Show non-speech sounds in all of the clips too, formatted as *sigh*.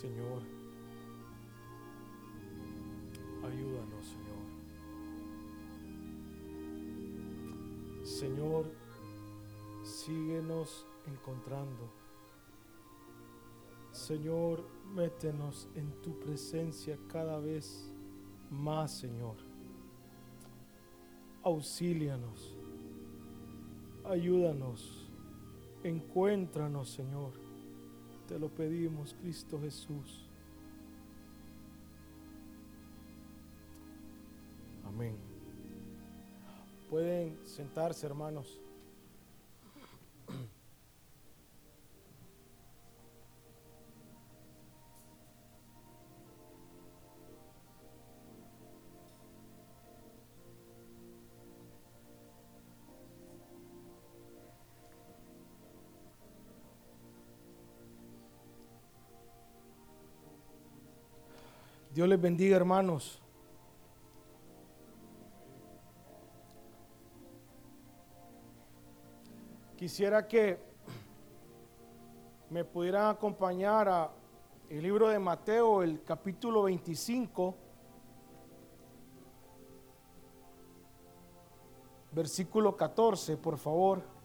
Señor, ayúdanos, Señor. Señor, síguenos encontrando. Señor, métenos en tu presencia cada vez más, Señor. Auxílianos, ayúdanos, encuéntranos, Señor. Te lo pedimos, Cristo Jesús. Amén. Pueden sentarse, hermanos. Dios les bendiga, hermanos. Quisiera que me pudieran acompañar a el libro de Mateo, el capítulo 25, versículo 14, por favor.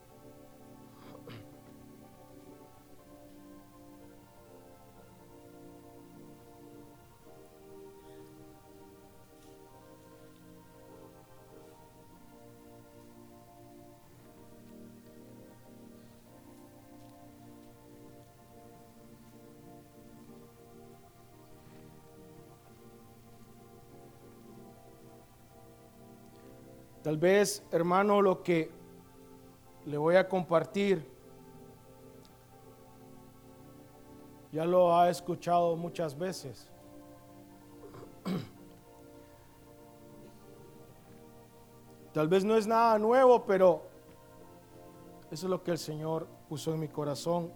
Tal vez, hermano, lo que le voy a compartir, ya lo ha escuchado muchas veces. *clears throat* Tal vez no es nada nuevo, pero eso es lo que el Señor puso en mi corazón.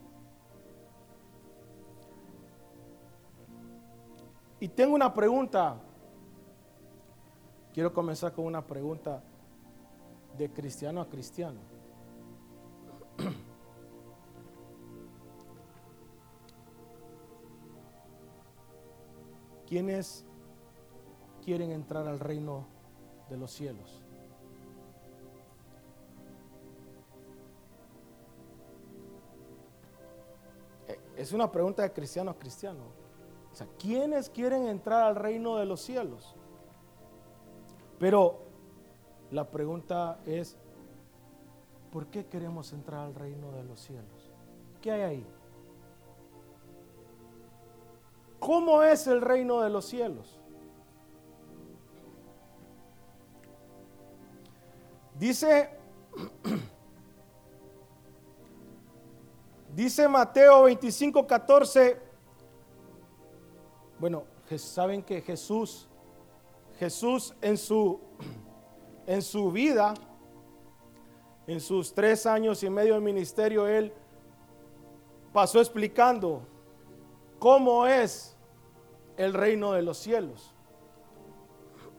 Y tengo una pregunta. Quiero comenzar con una pregunta de cristiano a cristiano. ¿Quiénes quieren entrar al reino de los cielos? Eh, es una pregunta de cristiano a cristiano. O sea, ¿quiénes quieren entrar al reino de los cielos? Pero la pregunta es, ¿por qué queremos entrar al reino de los cielos? ¿Qué hay ahí? ¿Cómo es el reino de los cielos? Dice, *clears throat* dice Mateo 25, 14, bueno, saben que Jesús, Jesús en su *clears throat* en su vida, en sus tres años y medio de ministerio, él pasó explicando cómo es el reino de los cielos.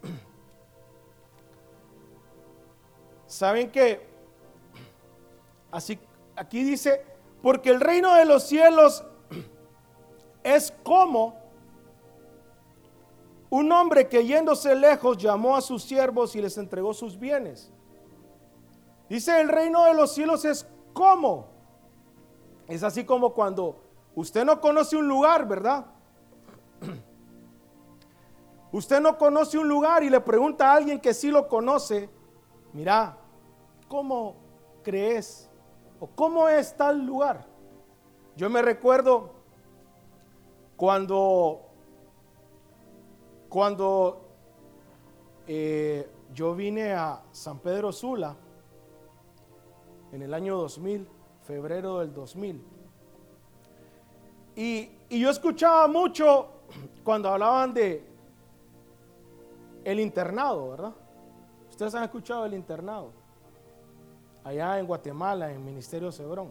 *clears throat* Saben que así aquí dice, porque el reino de los cielos *clears throat* es como un hombre que yéndose lejos llamó a sus siervos y les entregó sus bienes. Dice, el reino de los cielos es como. Es así como cuando usted no conoce un lugar, ¿verdad? *clears throat* Usted no conoce un lugar y le pregunta a alguien que sí lo conoce, mira, ¿cómo crees? ¿O cómo es tal lugar? Yo me recuerdo cuando cuando eh, yo vine a San Pedro Sula en el año 2000, febrero del 2000, y, y yo escuchaba mucho cuando hablaban de el internado, ¿verdad? Ustedes han escuchado el internado, allá en Guatemala, en Ministerio Cebrón.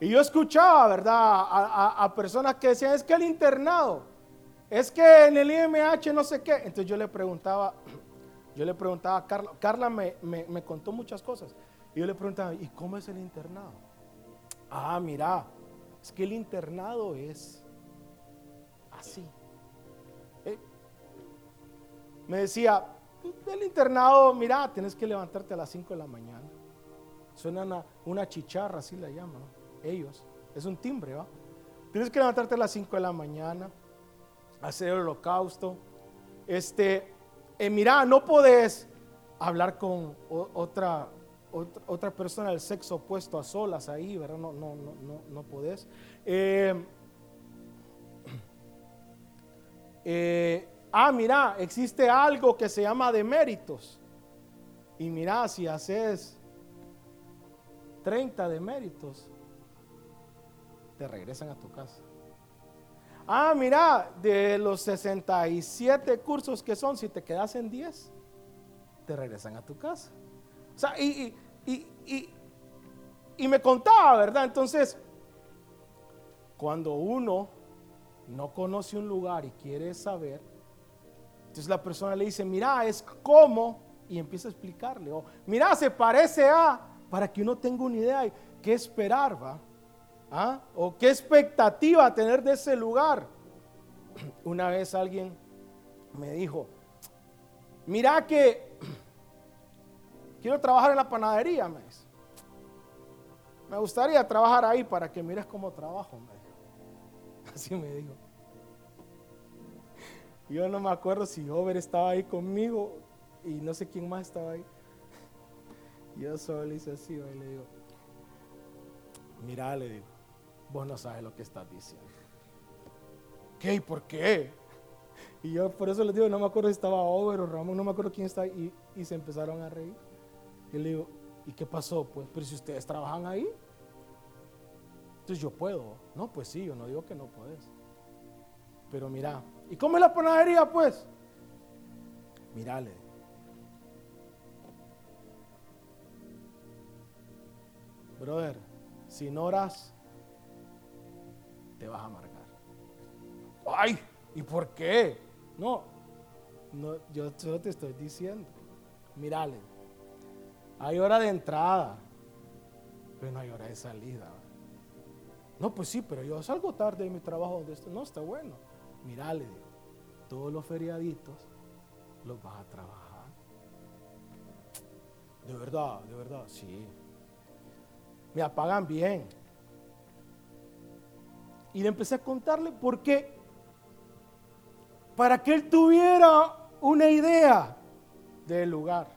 Y yo escuchaba, ¿verdad? a personas que decían, es que el internado, es que en el IMH no sé qué. Entonces yo le preguntaba, *clears throat* yo le preguntaba a Carla, Carla me, me, contó muchas cosas. Y yo le preguntaba, ¿y cómo es el internado? Ah, mira, es que el internado es Así. ¿Eh? Me decía, del internado, mira, tienes que levantarte a las 5 de la mañana. Suena una, una chicharra, así la llaman, ellos. Es un timbre, ¿va? Tienes que levantarte a las 5 de la mañana, hacer el holocausto. Este, eh, mira, no podés hablar con otra, otra, persona del sexo opuesto a solas ahí, ¿verdad? No, no, no, no, no podés. Eh, *clears throat* eh, ah, mira, existe algo que se llama deméritos. Y mira, si haces 30 deméritos, te regresan a tu casa. Ah, mira, de los 67 cursos que son, si te quedas en 10, te regresan a tu casa. O sea, y, y, me contaba, ¿verdad? Entonces, cuando uno no conoce un lugar y quiere saber, entonces la persona le dice, mira, es como, y empieza a explicarle, o mira, se parece a, para que uno tenga una idea de qué esperar, ¿va? ¿Ah? ¿O qué expectativa tener de ese lugar? *clears throat* Una vez alguien me dijo, mira que *clears throat* quiero trabajar en la panadería, me dice. Me gustaría trabajar ahí para que mires cómo trabajo, me dijo. *laughs* Así me dijo. Yo no me acuerdo si Over estaba ahí conmigo y no sé quién más estaba ahí. *laughs* Yo solo hice así, y le digo, mira, le digo, vos no sabes lo que estás diciendo. ¿Qué? ¿Y por qué? Y yo por eso les digo, no me acuerdo si estaba Over o Ramón, no me acuerdo quién está y, y se empezaron a reír. Y le digo, ¿y qué pasó? Pues, pero si ustedes trabajan ahí, entonces yo puedo. No, pues sí, yo no digo que no puedes. Pero mira, ¿y cómo es la panadería pues? Mírale. Brother, si no oras, te vas a amargar. Ay, ¿y por qué? No, no yo solo te estoy diciendo. Mírale, hay hora de entrada, pero no hay hora de salida. No, pues sí, pero yo salgo tarde de mi trabajo donde estoy. No, está bueno. Mírale, todos los feriaditos los vas a trabajar. De verdad, de verdad, sí me apagan bien. Y le empecé a contarle por qué. Para que él tuviera una idea del lugar.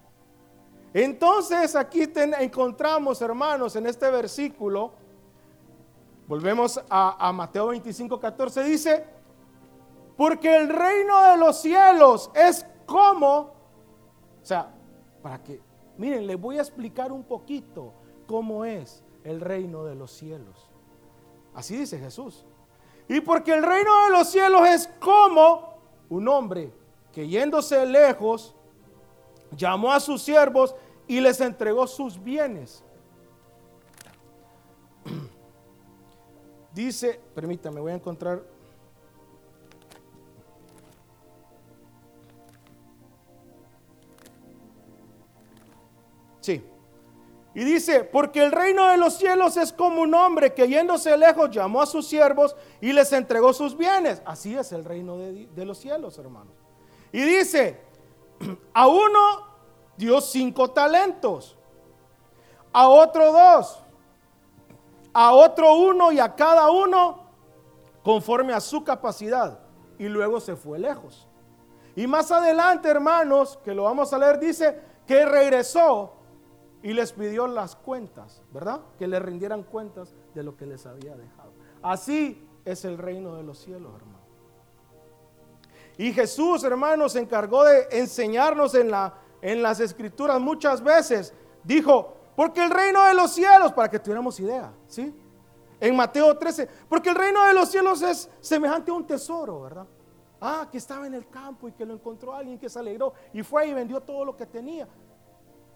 Entonces aquí encontramos, hermanos, en este versículo, volvemos a, a Mateo 25, 14, dice, porque el reino de los cielos es como, o sea, para que, miren, les voy a explicar un poquito cómo es el reino de los cielos. Así dice Jesús. Y porque el reino de los cielos es como un hombre que yéndose lejos, llamó a sus siervos y les entregó sus bienes. Dice, permítame, voy a encontrar Sí. Y dice, porque el reino de los cielos es como un hombre que yéndose lejos llamó a sus siervos y les entregó sus bienes. Así es el reino de, de los cielos, hermanos. Y dice, a uno dio cinco talentos, a otro dos, a otro uno y a cada uno conforme a su capacidad. Y luego se fue lejos. Y más adelante, hermanos, que lo vamos a leer, dice que regresó y les pidió las cuentas, ¿verdad? Que le rindieran cuentas de lo que les había dejado. Así es el reino de los cielos, hermano. Y Jesús, hermano, se encargó de enseñarnos en, la, en las escrituras muchas veces. Dijo, porque el reino de los cielos, para que tuviéramos idea, ¿sí? En Mateo 13, porque el reino de los cielos es semejante a un tesoro, ¿verdad? Ah, que estaba en el campo y que lo encontró alguien que se alegró y fue y vendió todo lo que tenía.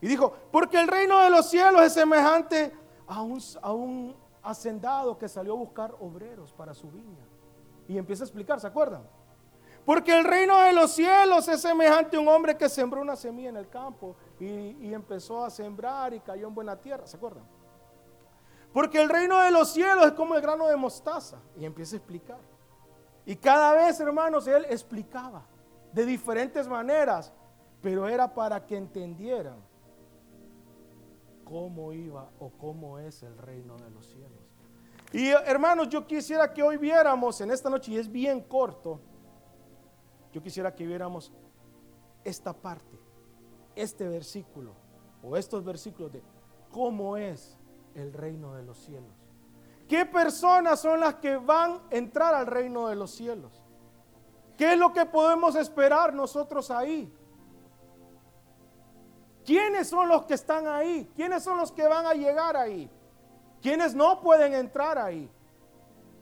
Y dijo, porque el reino de los cielos es semejante a un, a un hacendado que salió a buscar obreros para su viña. Y empieza a explicar, ¿se acuerdan? Porque el reino de los cielos es semejante a un hombre que sembró una semilla en el campo y, y, empezó a sembrar y cayó en buena tierra, ¿se acuerdan? Porque el reino de los cielos es como el grano de mostaza y empieza a explicar. Y cada vez, hermanos, él explicaba de diferentes maneras, pero era para que entendieran cómo iba o cómo es el reino de los cielos. Y hermanos, yo quisiera que hoy viéramos en esta noche, y es bien corto, yo quisiera que viéramos esta parte, este versículo, o estos versículos de cómo es el reino de los cielos. ¿Qué personas son las que van a entrar al reino de los cielos? ¿Qué es lo que podemos esperar nosotros ahí? ¿Quiénes son los que están ahí? ¿Quiénes son los que van a llegar ahí? ¿Quiénes no pueden entrar ahí?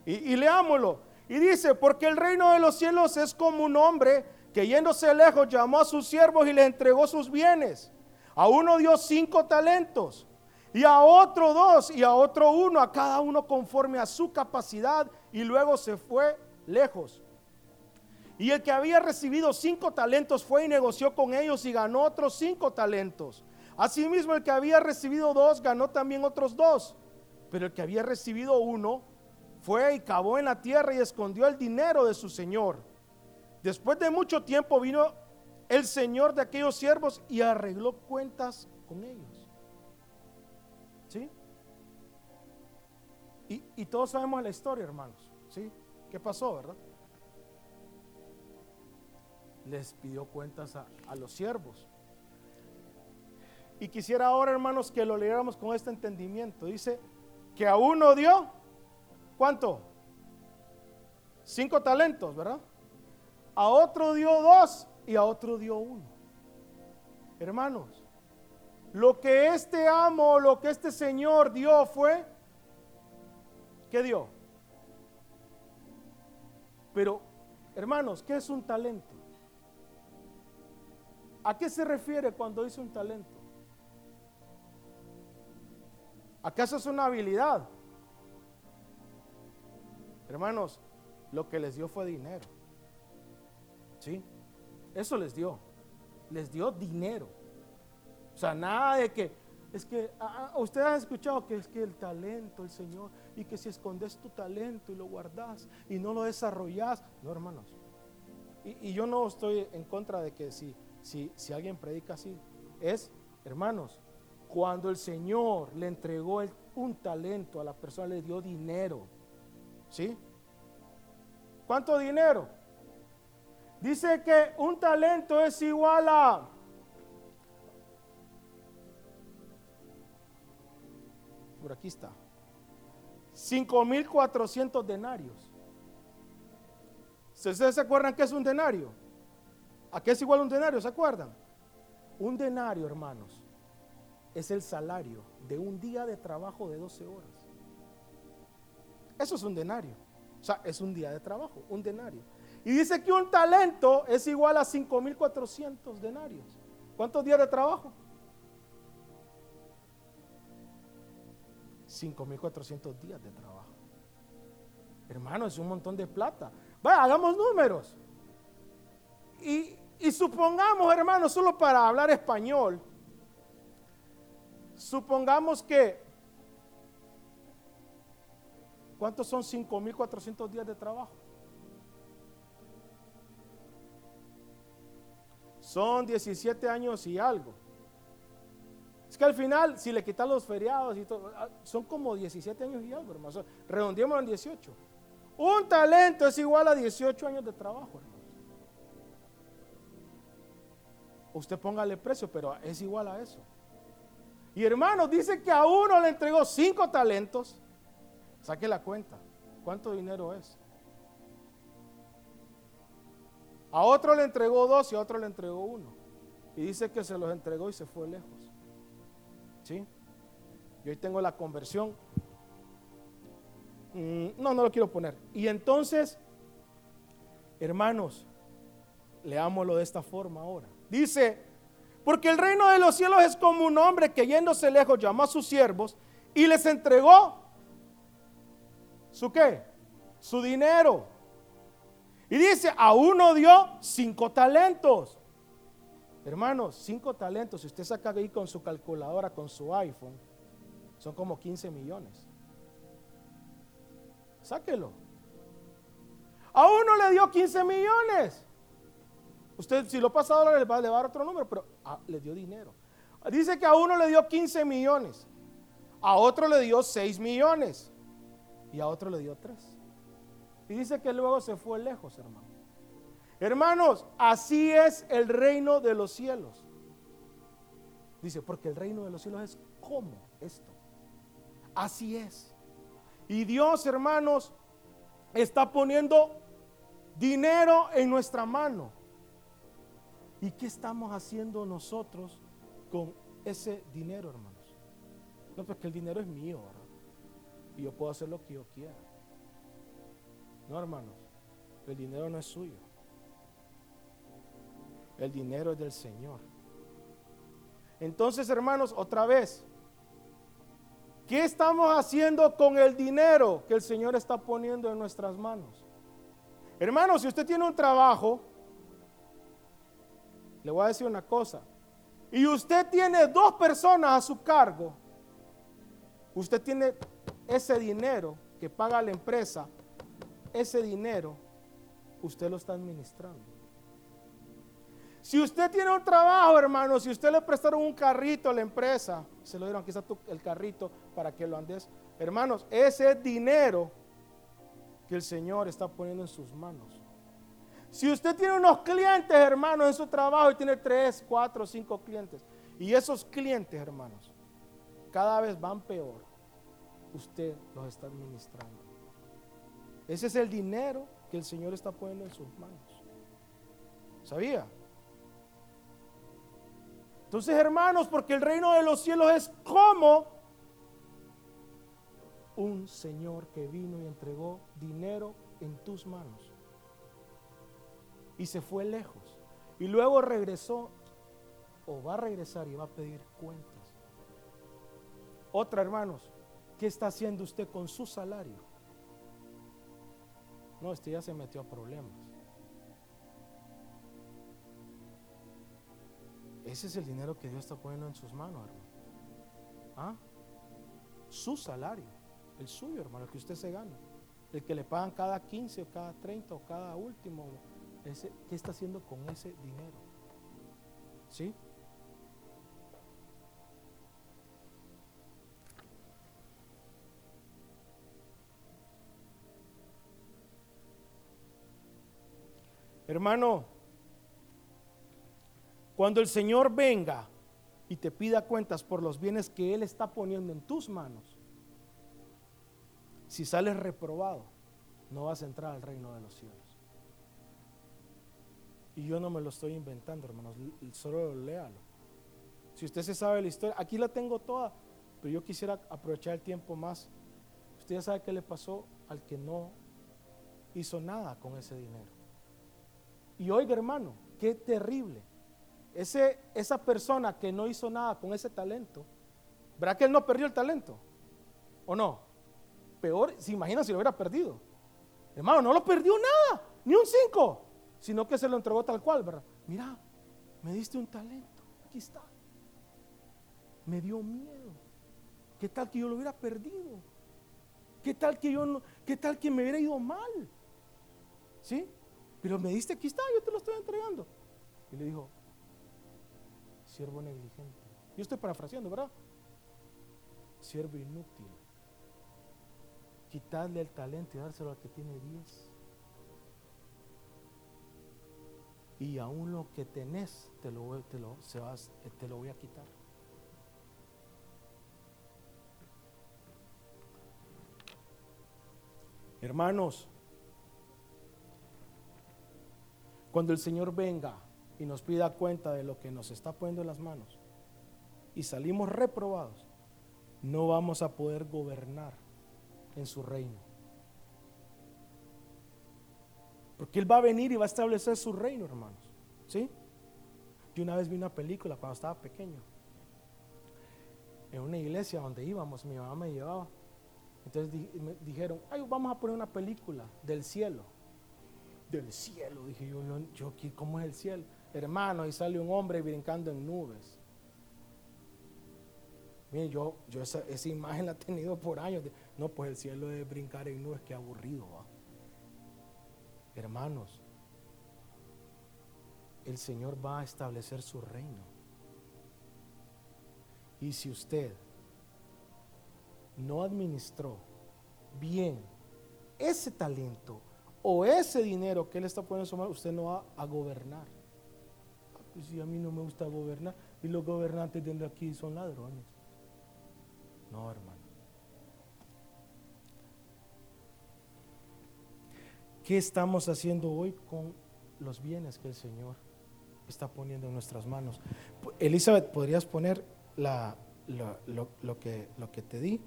Y, y leámoslo. Y dice, porque el reino de los cielos es como un hombre que yéndose lejos llamó a sus siervos y le entregó sus bienes. A uno dio cinco talentos, y a otro dos, y a otro uno, a cada uno conforme a su capacidad, y luego se fue lejos. Y el que había recibido cinco talentos fue y negoció con ellos y ganó otros cinco talentos. Asimismo, el que había recibido dos ganó también otros dos. Pero el que había recibido uno fue y cavó en la tierra y escondió el dinero de su señor. Después de mucho tiempo vino el señor de aquellos siervos y arregló cuentas con ellos. ¿Sí? Y, todos sabemos la historia, hermanos. ¿Sí? ¿Qué pasó, verdad? Les pidió cuentas a, a los siervos. Y quisiera ahora, hermanos, que lo leyéramos con este entendimiento. Dice que a uno dio, ¿cuánto? Cinco talentos, ¿verdad? A otro dio dos y a otro dio uno. Hermanos, lo que este amo, lo que este Señor dio fue, ¿qué dio? Pero, hermanos, ¿qué es un talento? ¿A qué se refiere cuando dice un talento? ¿Acaso es una habilidad? Hermanos, lo que les dio fue dinero. ¿Sí? Eso les dio. Les dio dinero. O sea, nada de que, es que, ah, ah, ustedes han escuchado que es que el talento, el Señor, y que si escondes tu talento y lo guardas y no lo desarrollas, no hermanos. Y, yo no estoy en contra de que si, si, si alguien predica así, es, hermanos, cuando el Señor le entregó un talento a la persona, le dio dinero. ¿Sí? ¿Cuánto dinero? Dice que un talento es igual a... Por aquí está. 5.400 denarios. ¿Ustedes se acuerdan qué es un denario? ¿A qué es igual un denario? ¿Se acuerdan? Un denario, hermanos, es el salario de un día de trabajo de 12 horas. Eso es un denario. O sea, es un día de trabajo, un denario. Y dice que un talento es igual a 5.400 denarios. ¿Cuántos días de trabajo? 5.400 días de trabajo. Hermano, es un montón de plata. Vaya, hagamos números. Y, y supongamos, hermano, solo para hablar español, supongamos que, ¿cuántos son 5.400 días de trabajo? Son 17 años y algo. Es que al final, si le quitan los feriados y todo, ah, son como 17 años y algo, hermano. Redondeémoslo en 18. Un talento es igual a 18 años de trabajo, hermano. Usted póngale precio, pero es igual a eso. Y hermano, dice que a uno le entregó cinco talentos. Saque la cuenta. ¿Cuánto dinero es? A otro le entregó dos y a otro le entregó uno. Y dice que se los entregó y se fue lejos. ¿Sí? Y hoy tengo la conversión. Mm, no, no lo quiero poner. Y entonces, hermanos, leámoslo de esta forma ahora. Dice, porque el reino de los cielos es como un hombre que yéndose lejos llamó a sus siervos y les entregó su qué? Su dinero. Y dice, a uno dio cinco talentos. Hermanos, cinco talentos, si usted saca ahí con su calculadora, con su iPhone, son como 15 millones. Sáquelo. A uno le dio 15 millones. Usted, si lo pasa a dólares, le va a dar otro número, pero ah, le dio dinero. Dice que a uno le dio 15 millones, a otro le dio 6 millones y a otro le dio 3. Y dice que luego se fue lejos, hermano. Hermanos, así es el reino de los cielos. Dice, porque el reino de los cielos es como esto. Así es. Y Dios, hermanos, está poniendo dinero en nuestra mano. ¿Y qué estamos haciendo nosotros con ese dinero, hermanos? No, porque el dinero es mío, ¿verdad? Y yo puedo hacer lo que yo quiera. No, hermanos, el dinero no es suyo. El dinero es del Señor. Entonces, hermanos, otra vez, ¿qué estamos haciendo con el dinero que el Señor está poniendo en nuestras manos? Hermanos, si usted tiene un trabajo, le voy a decir una cosa, y usted tiene dos personas a su cargo, usted tiene ese dinero que paga la empresa, ese dinero, usted lo está administrando. Si usted tiene un trabajo, hermano, si usted le prestaron un carrito a la empresa, se lo dieron, quizás el carrito para que lo andes. Hermanos, ese dinero que el Señor está poniendo en sus manos. Si usted tiene unos clientes, hermanos, en su trabajo y tiene tres, cuatro, cinco clientes, y esos clientes, hermanos, cada vez van peor, usted los está administrando. Ese es el dinero que el Señor está poniendo en sus manos. ¿Sabía? Entonces, hermanos, porque el reino de los cielos es como un Señor que vino y entregó dinero en tus manos. Y se fue lejos. Y luego regresó o va a regresar y va a pedir cuentas. Otra, hermanos, ¿qué está haciendo usted con su salario? No, este ya se metió a problemas. Ese es el dinero que Dios está poniendo en sus manos, hermano. ¿Ah? Su salario, el suyo, hermano, el que usted se gana. El que le pagan cada 15 o cada 30 o cada último. ¿Qué está haciendo con ese dinero? ¿Sí? Hermano, cuando el Señor venga y te pida cuentas por los bienes que Él está poniendo en tus manos, si sales reprobado, no vas a entrar al reino de los cielos. Y yo no me lo estoy inventando, hermanos, solo léalo. Si usted se sabe la historia, aquí la tengo toda, pero yo quisiera aprovechar el tiempo más. Usted ya sabe qué le pasó al que no hizo nada con ese dinero. Y oiga, hermano, qué terrible ese, esa persona que no hizo nada con ese talento, ¿verdad que él no perdió el talento? ¿O no? Peor, se imagina si lo hubiera perdido. Hermano, no lo perdió nada, ni un cinco, sino que se lo entregó tal cual, ¿verdad? Mira, me diste un talento, aquí está. Me dio miedo. ¿Qué tal que yo lo hubiera perdido? ¿Qué tal que yo no, qué tal que me hubiera ido mal? ¿Sí? Pero me diste, aquí está, yo te lo estoy entregando. Y le dijo, siervo negligente. Yo estoy parafraseando, ¿verdad? Siervo inútil. Quitarle el talento y dárselo al que tiene 10. Y aún lo que tenés, te lo, te lo, se vas, te lo voy a quitar. Hermanos, cuando el Señor venga, y nos pida cuenta de lo que nos está poniendo en las manos y salimos reprobados, no vamos a poder gobernar en su reino. Porque Él va a venir y va a establecer su reino, hermanos. ¿Sí? Yo una vez vi una película cuando estaba pequeño. En una iglesia donde íbamos, mi mamá me llevaba. Entonces me dijeron, Ay, vamos a poner una película del cielo. Del cielo, dije yo, yo, yo ¿cómo es el cielo? hermano, y sale un hombre brincando en nubes. Miren, yo, yo esa, imagen la he tenido por años. no, pues el cielo de brincar en nubes, qué aburrido va. Hermanos, el Señor va a establecer su reino. Y si usted no administró bien ese talento o ese dinero que Él está poniendo en su mano, usted no va a gobernar. Ah, pues si a mí no me gusta gobernar y los gobernantes de aquí son ladrones. No, hermano. ¿Qué estamos haciendo hoy con los bienes que el Señor está poniendo en nuestras manos? Elizabeth, ¿podrías poner lo, que, lo que te di?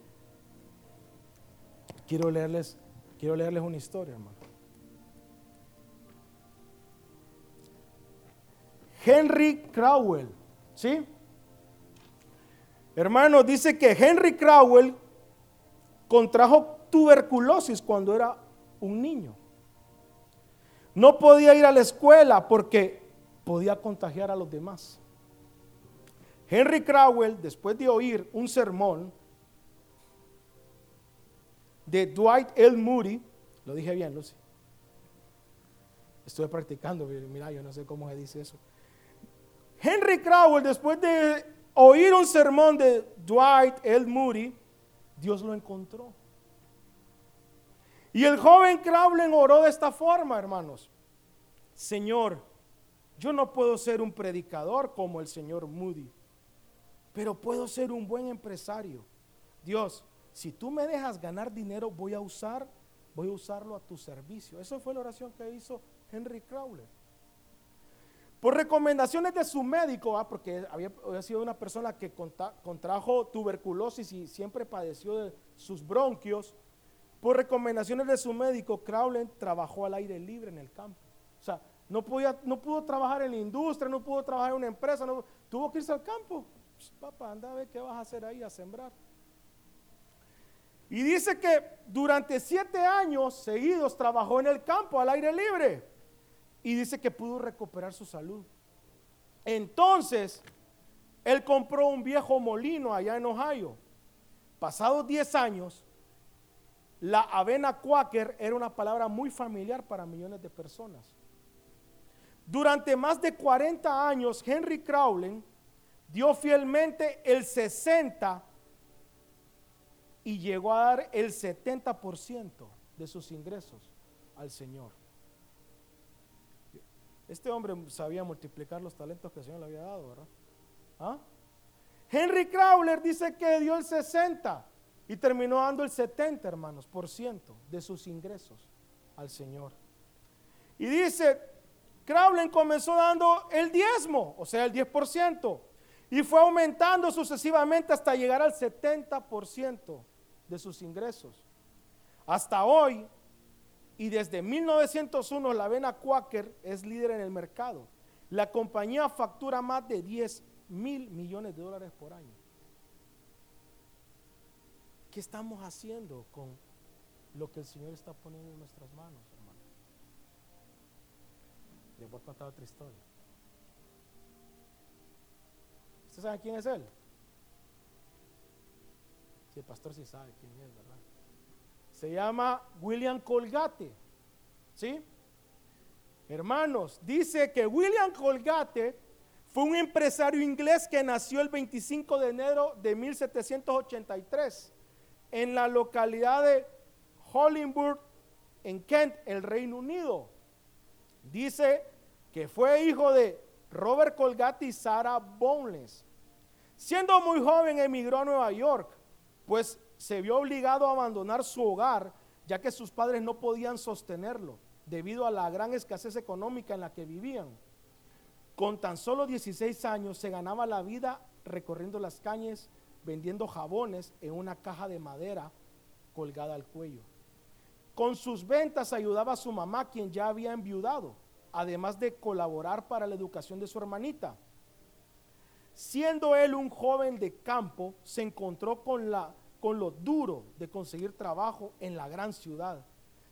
Quiero leerles, quiero leerles una historia, hermano. Henry Crowell, ¿sí? Hermano, dice que Henry Crowell contrajo tuberculosis cuando era un niño. No podía ir a la escuela porque podía contagiar a los demás. Henry Crowell, después de oír un sermón de Dwight L. Moody, lo dije bien, Lucy. Estuve practicando, mira, yo no sé cómo se dice eso. Henry Crowell, después de oír un sermón de Dwight L. Moody, Dios lo encontró. Y el joven Crowley oró de esta forma, hermanos. Señor, yo no puedo ser un predicador como el señor Moody, pero puedo ser un buen empresario. Dios, si tú me dejas ganar dinero, voy a usar, voy a usarlo a tu servicio. Esa fue la oración que hizo Henry Crowley. Por recomendaciones de su médico, ah, porque había, sido una persona que contrajo tuberculosis y siempre padeció de sus bronquios, por recomendaciones de su médico, Crowley trabajó al aire libre en el campo. O sea, no, podía, no pudo trabajar en la industria, no pudo trabajar en una empresa, tuvo que irse al campo. Pues, papá, anda a ver qué vas a hacer ahí, a sembrar. Y dice que durante siete años seguidos trabajó en el campo al aire libre. Y dice que pudo recuperar su salud. Entonces, él compró un viejo molino allá en Ohio. Pasados diez años, la avena quaker era una palabra muy familiar para millones de personas. Durante más de 40 años, Henry Crowley dio fielmente el 60 y llegó a dar el 70% de sus ingresos al Señor. Este hombre sabía multiplicar los talentos que el Señor le había dado, ¿verdad? ¿Ah? Henry Crowler dice que dio el 60 y terminó dando el 70, hermanos, por ciento de sus ingresos al Señor. Y dice, Crowley comenzó dando el diezmo, o sea, el 10%, y fue aumentando sucesivamente hasta llegar al 70% de sus ingresos. Hasta hoy, y desde 1901, la avena Quaker es líder en el mercado. La compañía factura más de 10 mil millones de dólares por año. ¿Qué estamos haciendo con lo que el Señor está poniendo en nuestras manos, hermano? Les voy a contar otra historia. ¿Usted sabe quién es él? Si el pastor sí sabe quién es, ¿verdad? Se llama William Colgate. ¿Sí? Hermanos, dice que William Colgate fue un empresario inglés que nació el 25 de enero de 1783 en la localidad de Hollingburg, en Kent, el Reino Unido. Dice que fue hijo de Robert Colgate y Sarah Bones. Siendo muy joven emigró a Nueva York, pues se vio obligado a abandonar su hogar, ya que sus padres no podían sostenerlo debido a la gran escasez económica en la que vivían. Con tan solo 16 años se ganaba la vida recorriendo las calles vendiendo jabones en una caja de madera colgada al cuello. Con sus ventas ayudaba a su mamá, quien ya había enviudado, además de colaborar para la educación de su hermanita. Siendo él un joven de campo, se encontró con, la, con lo duro de conseguir trabajo en la gran ciudad.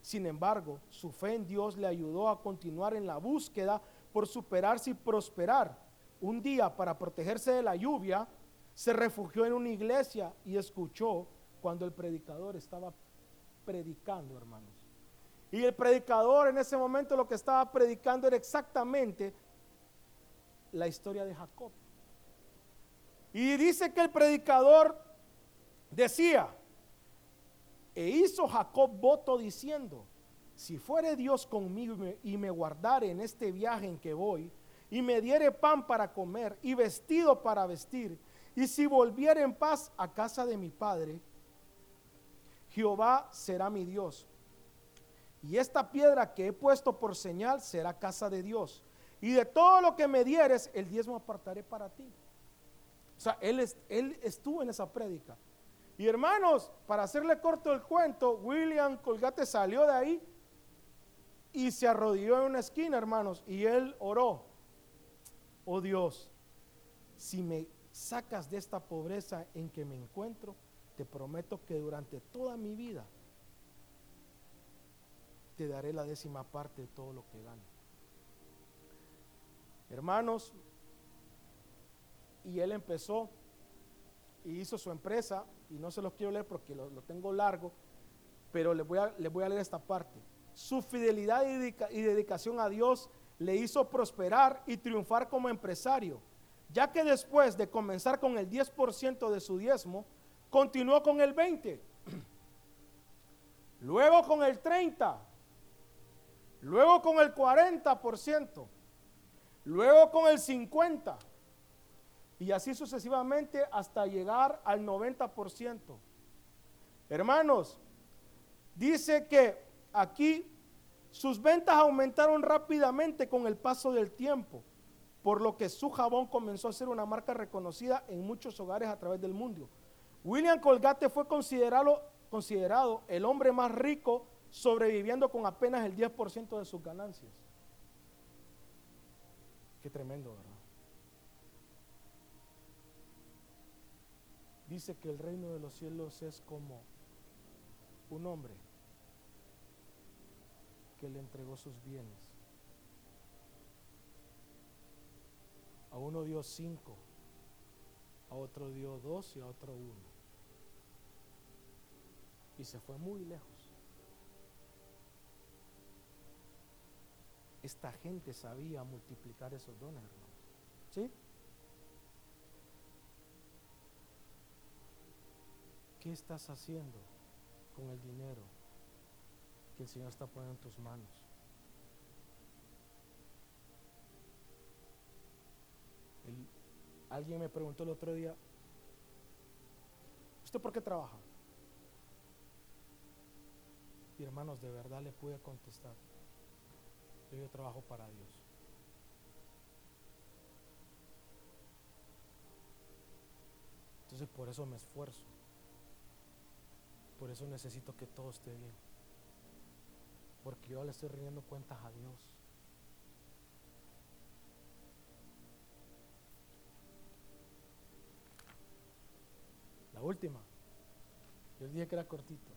Sin embargo, su fe en Dios le ayudó a continuar en la búsqueda por superarse y prosperar. Un día, para protegerse de la lluvia, se refugió en una iglesia y escuchó cuando el predicador estaba predicando, hermanos. Y el predicador en ese momento lo que estaba predicando era exactamente la historia de Jacob. Y dice que el predicador decía, e hizo Jacob voto diciendo, si fuere Dios conmigo y me, y me guardare en este viaje en que voy, y me diere pan para comer y vestido para vestir, y si volviere en paz a casa de mi padre, Jehová será mi Dios. Y esta piedra que he puesto por señal será casa de Dios. Y de todo lo que me dieres, el diezmo apartaré para ti. O sea, él, él estuvo en esa prédica. Y hermanos, para hacerle corto el cuento, William Colgate salió de ahí y se arrodilló en una esquina, hermanos, y él oró. Oh Dios, si me sacas de esta pobreza en que me encuentro, te prometo que durante toda mi vida te daré la décima parte de todo lo que gano. Hermanos, y él empezó y hizo su empresa, y no se los quiero leer porque lo, tengo largo, pero les voy, a, les voy a leer esta parte. Su fidelidad y dedicación a Dios le hizo prosperar y triunfar como empresario, ya que después de comenzar con el 10% de su diezmo, continuó con el 20%, *clears throat* luego con el 30%, luego con el 40%, luego con el 50%, y así sucesivamente hasta llegar al 90%. Hermanos, dice que aquí sus ventas aumentaron rápidamente con el paso del tiempo, por lo que su jabón comenzó a ser una marca reconocida en muchos hogares a través del mundo. William Colgate fue considerado, considerado el hombre más rico sobreviviendo con apenas el 10% de sus ganancias. Qué tremendo, ¿verdad? Dice que el reino de los cielos es como un hombre que le entregó sus bienes. A uno dio cinco, a otro dio dos y a otro uno. Y se fue muy lejos. Esta gente sabía multiplicar esos dones, hermanos. ¿Sí? ¿Qué estás haciendo con el dinero que el Señor está poniendo en tus manos? Alguien me preguntó el otro día, ¿usted por qué trabaja? Y hermanos, de verdad le pude contestar, yo trabajo para Dios. Entonces por eso me esfuerzo. Por eso necesito que todo esté bien. Porque yo le estoy rindiendo cuentas a Dios. Última. Yo dije que era cortito.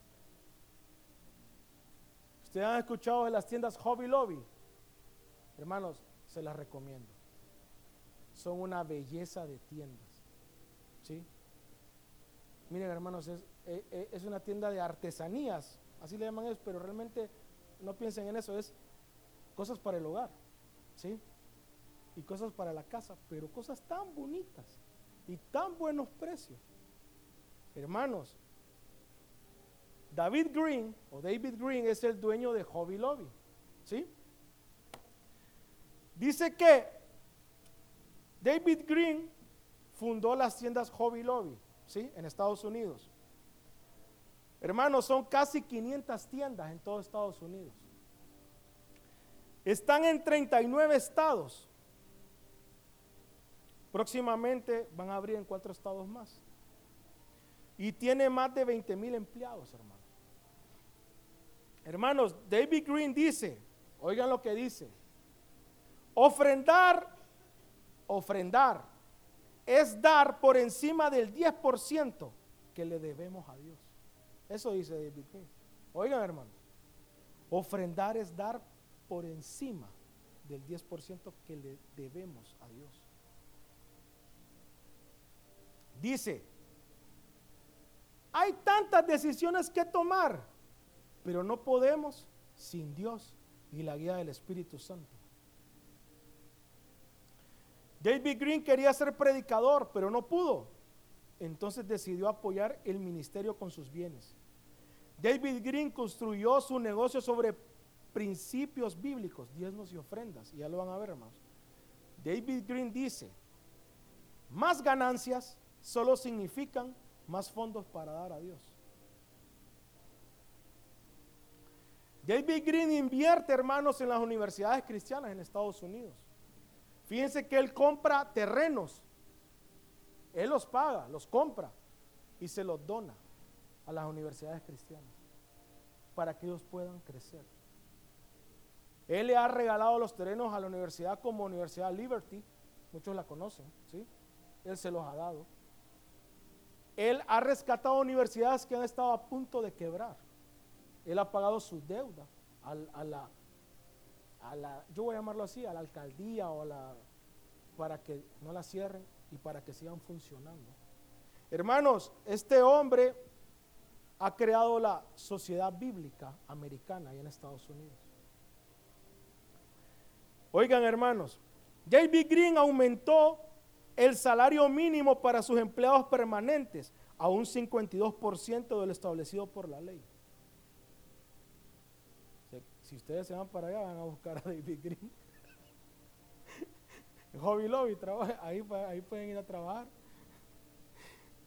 Ustedes han escuchado de las tiendas Hobby Lobby. Hermanos, se las recomiendo. Son una belleza de tiendas. ¿Sí? Miren, hermanos, es, eh, eh, es una tienda de artesanías, así le llaman eso, pero realmente no piensen en eso, es cosas para el hogar, ¿sí? Y cosas para la casa, pero cosas tan bonitas y tan buenos precios. Hermanos, David Green o David Green es el dueño de Hobby Lobby, ¿sí? Dice que David Green fundó las tiendas Hobby Lobby, ¿sí? En Estados Unidos. Hermanos, son casi 500 tiendas en todo Estados Unidos. Están en 39 estados. Próximamente van a abrir en cuatro estados más. Y tiene más de 20 mil empleados, hermanos. Hermanos, David Green dice, oigan lo que dice, ofrendar, ofrendar, es dar por encima del 10% que le debemos a Dios. Eso dice David King. Oigan, hermanos, ofrendar es dar por encima del 10% que le debemos a Dios. Dice, hay tantas decisiones que tomar, pero no podemos sin Dios y la guía del Espíritu Santo. David Green quería ser predicador, pero no pudo. Entonces decidió apoyar el ministerio con sus bienes. David Green construyó su negocio sobre principios bíblicos, diezmos y ofrendas. Y ya lo van a ver, hermanos. David Green dice, más ganancias solo significan más fondos para dar a Dios. David Green invierte, hermanos, en las universidades cristianas en Estados Unidos. Fíjense que él compra terrenos. Él los paga, los compra y se los dona a las universidades cristianas para que ellos puedan crecer. Él le ha regalado los terrenos a la universidad como Universidad Liberty, muchos la conocen, ¿sí? Él se los ha dado. Él ha rescatado universidades que han estado a punto de quebrar. Él ha pagado su deuda a, la, a la, yo voy a llamarlo así, a la alcaldía o a la, para que no la cierren y para que sigan funcionando. Hermanos, este hombre ha creado la sociedad bíblica americana ahí en Estados Unidos. Oigan, hermanos, J.B. Green aumentó el salario mínimo para sus empleados permanentes a un 52% de lo establecido por la ley. Si ustedes se van para allá, van a buscar a David Green. *laughs* Hobby Lobby, ahí, ahí pueden ir a trabajar.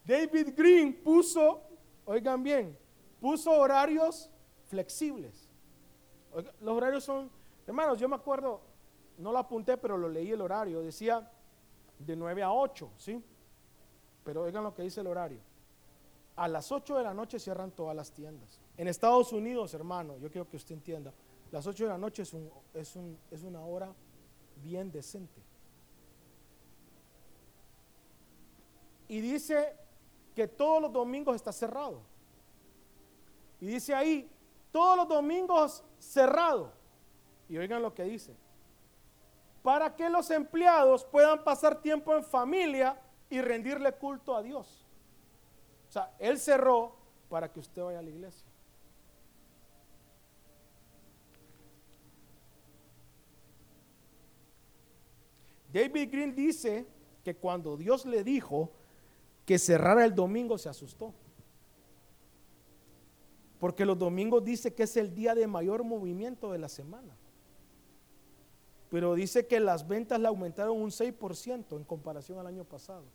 David Green puso, oigan bien, puso horarios flexibles. los horarios son, hermanos, yo me acuerdo, no lo apunté, pero lo leí el horario. Decía de 9 a 8, ¿sí? Pero oigan lo que dice el horario. A las 8 de la noche cierran todas las tiendas. En Estados Unidos, hermano, yo quiero que usted entienda, las 8 de la noche es, un, es, un, es una hora bien decente. Y dice que todos los domingos está cerrado. Y dice ahí, todos los domingos cerrado. Y oigan lo que dice para que los empleados puedan pasar tiempo en familia y rendirle culto a Dios. O sea, Él cerró para que usted vaya a la iglesia. David Green dice que cuando Dios le dijo que cerrara el domingo se asustó. Porque los domingos dice que es el día de mayor movimiento de la semana pero dice que las ventas le aumentaron un 6% en comparación al año pasado.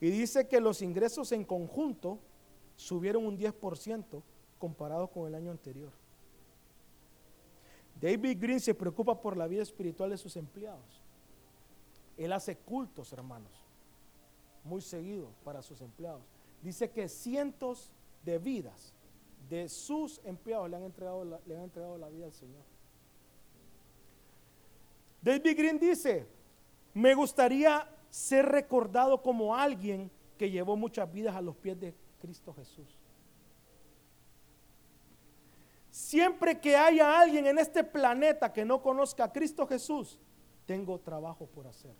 Y dice que los ingresos en conjunto subieron un 10% comparado con el año anterior. David Green se preocupa por la vida espiritual de sus empleados. Él hace cultos, hermanos, muy seguido para sus empleados. Dice que cientos de vidas de sus empleados le han entregado le han entregado la vida al Señor. David Green dice, me gustaría ser recordado como alguien que llevó muchas vidas a los pies de Cristo Jesús. Siempre que haya alguien en este planeta que no conozca a Cristo Jesús, tengo trabajo por hacer.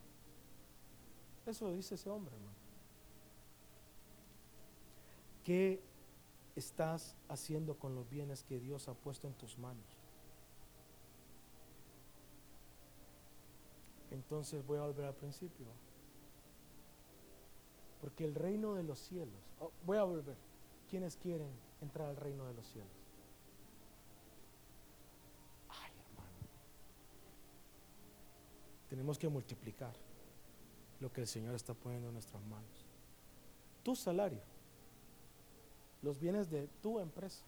Eso dice ese hombre, hermano. ¿Qué estás haciendo con los bienes que Dios ha puesto en tus manos? Entonces voy a volver al principio. Porque el reino de los cielos, oh, voy a volver. ¿Quiénes quieren entrar al reino de los cielos? Ay, hermano. Tenemos que multiplicar lo que el Señor está poniendo en nuestras manos. Tu salario, los bienes de tu empresa,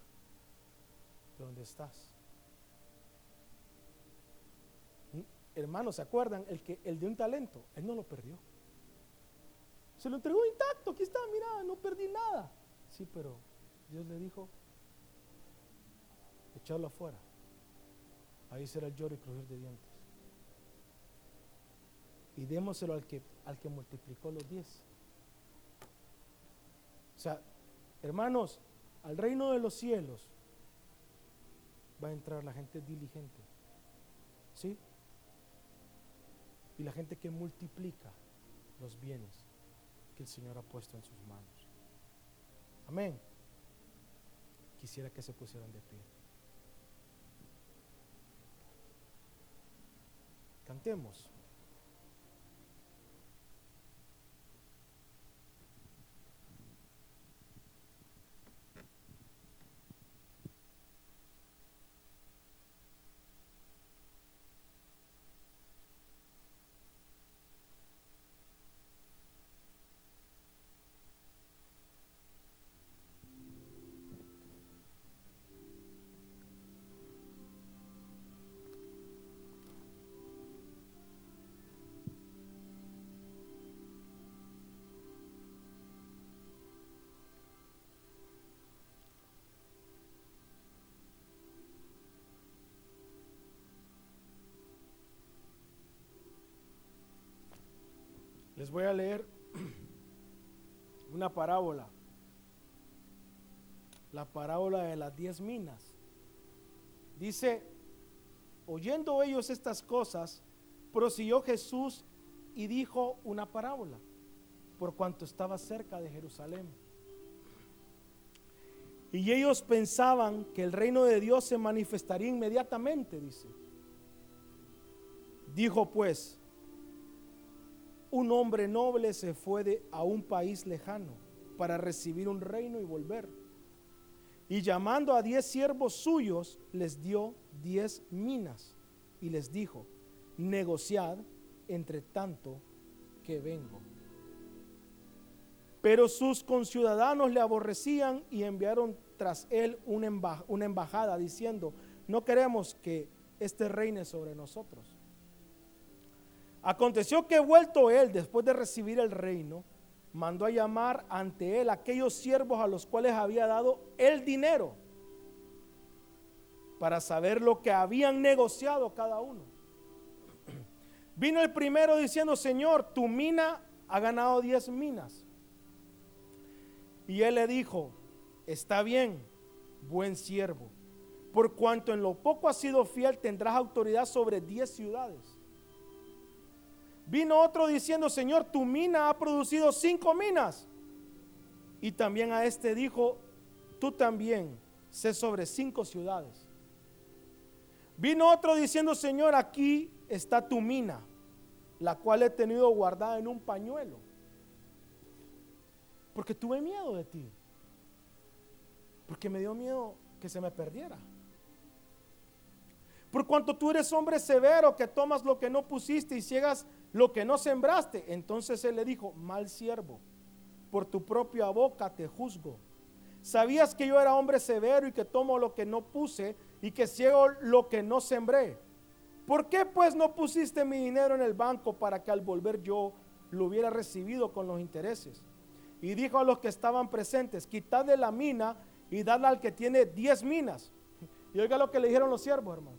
de donde estás hermanos, ¿se acuerdan? El, que, el de un talento, él no lo perdió. Se lo entregó intacto, aquí está, mira, no perdí nada. Sí, pero Dios le dijo, echarlo afuera. Ahí será el lloro y crujir de dientes. Y démoselo al que, al que multiplicó los diez. O sea, hermanos, al reino de los cielos va a entrar la gente diligente. ¿Sí? y la gente que multiplica los bienes que el Señor ha puesto en sus manos. Amén. Quisiera que se pusieran de pie. Cantemos. Les voy a leer *clears throat* una parábola. La parábola de las diez minas. Dice, oyendo ellos estas cosas, prosiguió Jesús y dijo una parábola, por cuanto estaba cerca de Jerusalén. Y ellos pensaban que el reino de Dios se manifestaría inmediatamente, dice. Dijo pues, un hombre noble se fue a un país lejano para recibir un reino y volver. Y llamando a diez siervos suyos, les dio diez minas y les dijo, negociad entre tanto que vengo. Pero sus conciudadanos le aborrecían y enviaron tras él una embajada diciendo, no queremos que este reine sobre nosotros. Aconteció que vuelto él, después de recibir el reino, mandó a llamar ante él aquellos siervos a los cuales había dado el dinero para saber lo que habían negociado cada uno. *clears throat* Vino el primero diciendo, Señor, tu mina ha ganado diez minas. Y él le dijo, está bien, buen siervo, por cuanto en lo poco has sido fiel, tendrás autoridad sobre diez ciudades. Vino otro diciendo, Señor, tu mina ha producido cinco minas. Y también a este dijo, tú también sé sobre cinco ciudades. Vino otro diciendo, Señor, aquí está tu mina, la cual he tenido guardada en un pañuelo. Porque tuve miedo de ti. Porque me dio miedo que se me perdiera. Por cuanto tú eres hombre severo que tomas lo que no pusiste y ciegas lo que no sembraste. Entonces él le dijo, mal siervo, por tu propia boca te juzgo. Sabías que yo era hombre severo y que tomo lo que no puse y que ciego lo que no sembré. ¿Por qué pues no pusiste mi dinero en el banco para que al volver yo lo hubiera recibido con los intereses? Y dijo a los que estaban presentes, quitad de la mina y dadla al que tiene diez minas. *laughs* Y oiga lo que le dijeron los siervos, hermano.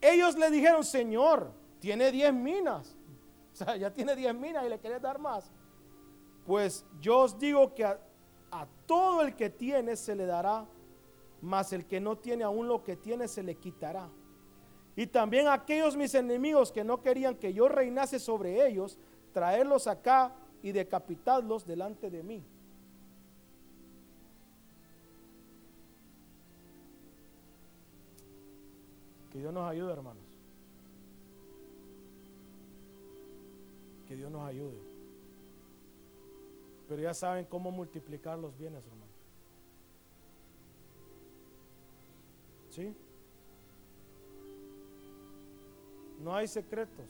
Ellos le dijeron, Señor, tiene 10 minas. *laughs* O sea, ya tiene 10 minas y le querés dar más. Pues yo os digo que a, todo el que tiene se le dará, mas el que no tiene aún lo que tiene se le quitará. Y también a aquellos mis enemigos que no querían que yo reinase sobre ellos, traerlos acá y decapitadlos delante de mí. Que Dios nos ayude, hermanos. Que Dios nos ayude. Pero ya saben cómo multiplicar los bienes, hermano. ¿Sí? No hay secretos.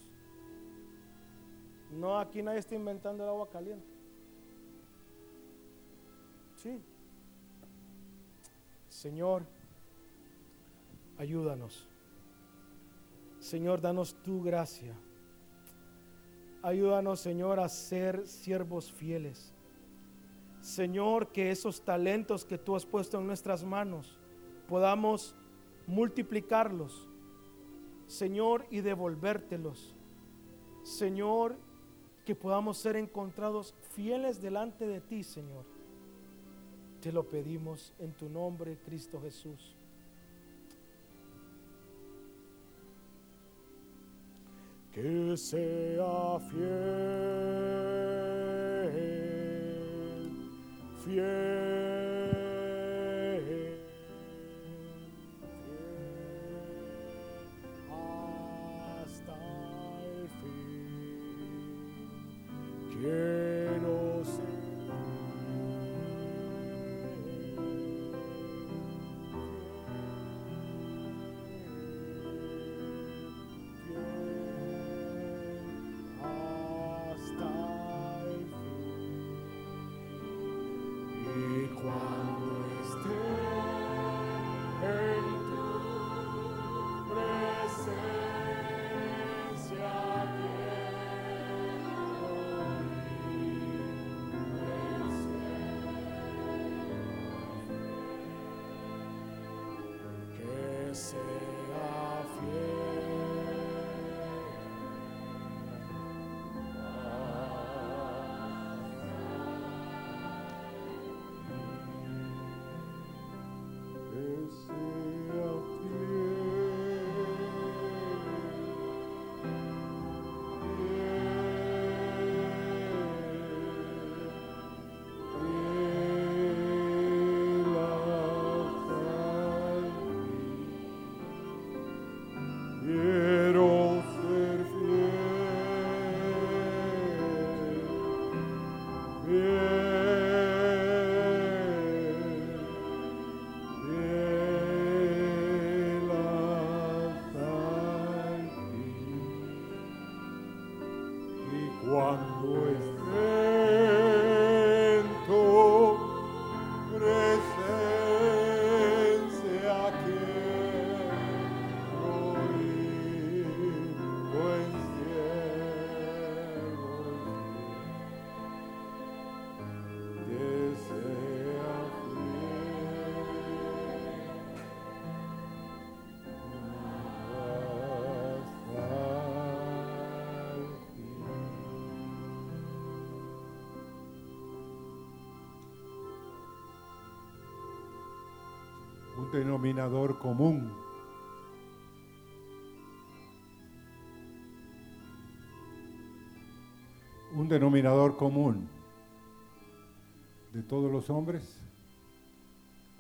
No, aquí nadie está inventando el agua caliente. Sí. Señor, ayúdanos. Señor, danos tu gracia. Ayúdanos, Señor, a ser siervos fieles. Señor, que esos talentos que tú has puesto en nuestras manos podamos multiplicarlos, Señor, y devolvértelos. Señor, que podamos ser encontrados fieles delante de ti, Señor. Te lo pedimos en tu nombre, Cristo Jesús. Que sea fiel, fiel, un denominador común. Un denominador común de todos los hombres.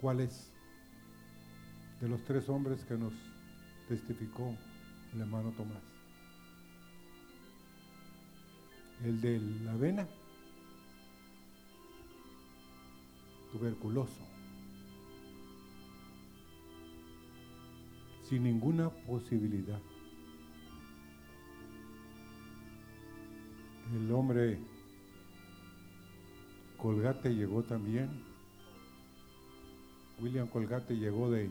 ¿Cuál es? De los tres hombres que nos testificó el hermano Tomás. El de la vena, tuberculoso, sin ninguna posibilidad. El hombre Colgate llegó también. William Colgate llegó de,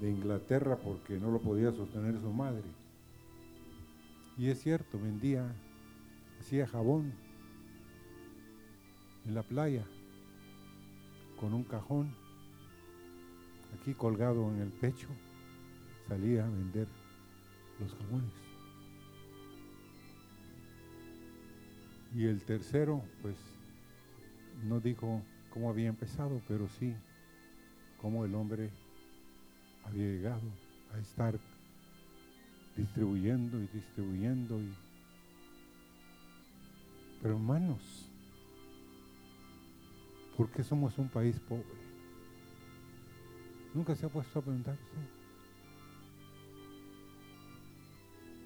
de Inglaterra porque no lo podía sostener su madre. Y es cierto, vendía, hacía jabón en la playa con un cajón aquí colgado en el pecho, salía a vender los jabones. Y el tercero, pues no dijo cómo había empezado, pero sí cómo el hombre había llegado a estar distribuyendo y distribuyendo. Y... Pero hermanos, ¿por qué somos un país pobre? Nunca se ha puesto a preguntar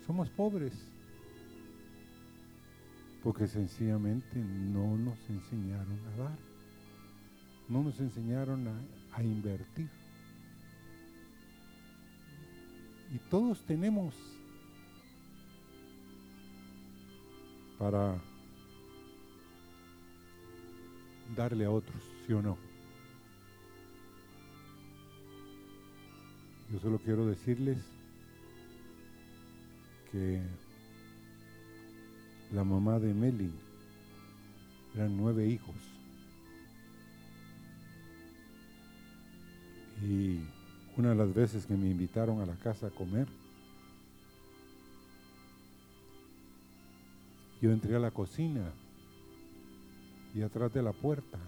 Somos pobres porque sencillamente no nos enseñaron a dar, no nos enseñaron a, invertir. Y todos tenemos para darle a otros, ¿sí o no? Yo solo quiero decirles que la mamá de Meli. Eran nueve hijos. Y una de las veces que me invitaron a la casa a comer, yo entré a la cocina y atrás de la puerta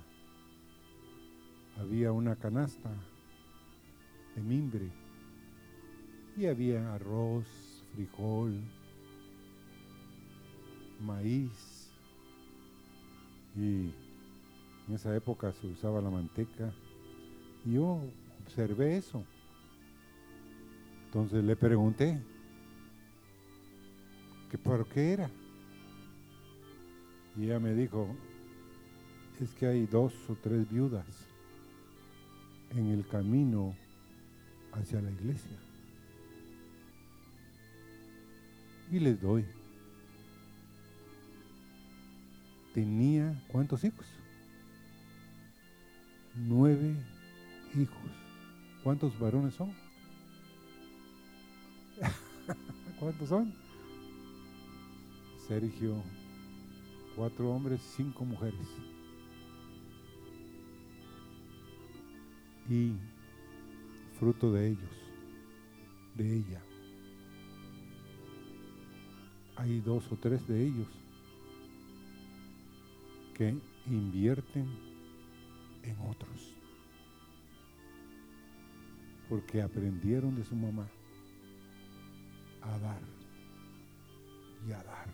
había una canasta de mimbre y había arroz, frijol, maíz y en esa época se usaba la manteca y yo observé eso. Entonces le pregunté que por qué era. Y ella me dijo, es que hay dos o tres viudas en el camino hacia la iglesia. Y les doy. tenía ¿cuántos hijos? Nueve hijos. ¿Cuántos varones son? *laughs* ¿Cuántos son? Sergio, cuatro hombres, cinco mujeres. Y fruto de ellos, de ella. Hay dos o tres de ellos que invierten en otros. Porque aprendieron de su mamá a dar y a dar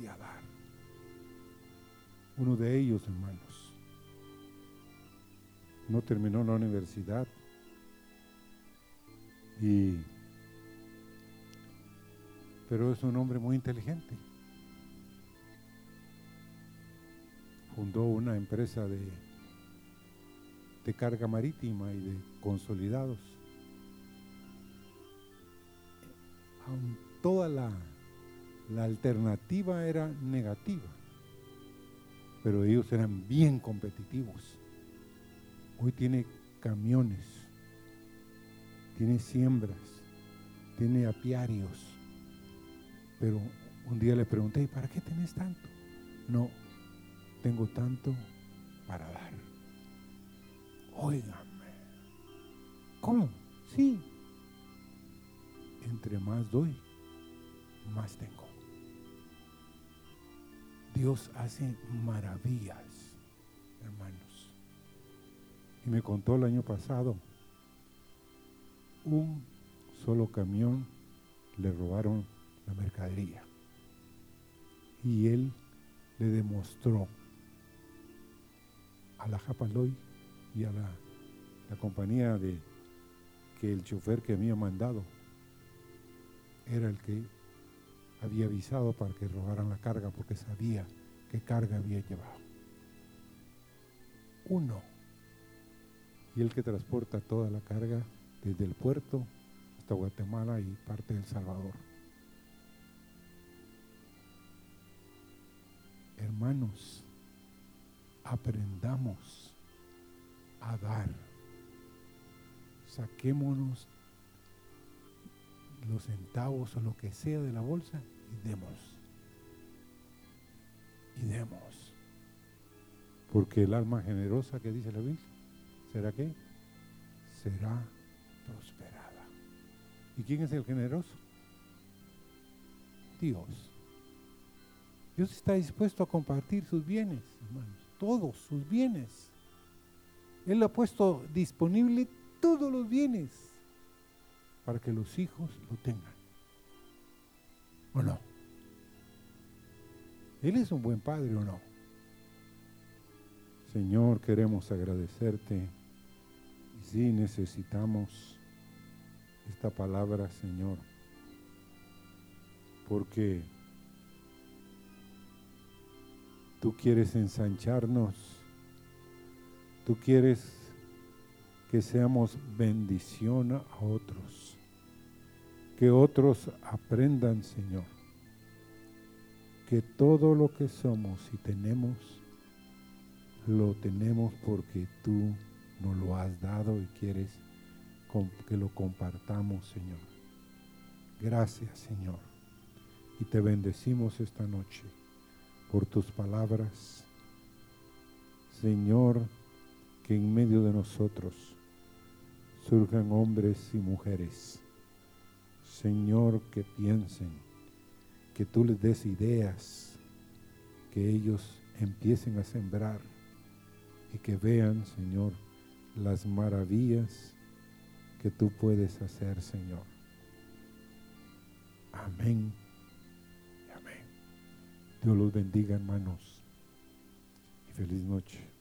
y a dar. Uno de ellos, hermanos, no terminó la universidad y pero es un hombre muy inteligente. fundó una empresa de, de carga marítima y de consolidados. toda la, la alternativa era negativa, pero ellos eran bien competitivos. Hoy tiene camiones, tiene siembras, tiene apiarios, pero un día le pregunté, ¿para qué tenés tanto? No, tengo tanto para dar. Óigame. ¿Cómo? Sí. Entre más doy, más tengo. Dios hace maravillas, hermanos. Y me contó el año pasado, un solo camión le robaron la mercadería. Y él le demostró a la Japaloy y a la, la compañía de que el chofer que había mandado era el que había avisado para que robaran la carga porque sabía qué carga había llevado. Uno. Y el que transporta toda la carga desde el puerto hasta Guatemala y parte del Salvador. Hermanos, aprendamos a dar. Saquémonos los centavos o lo que sea de la bolsa y demos. Y demos. Porque el alma generosa que dice la Biblia, ¿será qué? Será prosperada. ¿Y quién es el generoso? Dios. Dios está dispuesto a compartir sus bienes, hermanos, todos sus bienes. Él ha puesto disponible todos los bienes para que los hijos lo tengan. ¿O no? Él es un buen padre o no. Señor, queremos agradecerte. Y sí necesitamos esta palabra, Señor. Porque tú quieres ensancharnos. Tú quieres que seamos bendición a otros. Que otros aprendan, Señor, que todo lo que somos y tenemos, lo tenemos porque tú nos lo has dado y quieres que lo compartamos, Señor. Gracias, Señor. Y te bendecimos esta noche por tus palabras. Señor, que en medio de nosotros surjan hombres y mujeres, Señor, que piensen, que tú les des ideas, que ellos empiecen a sembrar y que vean, Señor, las maravillas que tú puedes hacer, Señor. Amén. Dios los bendiga, hermanos. Y feliz noche.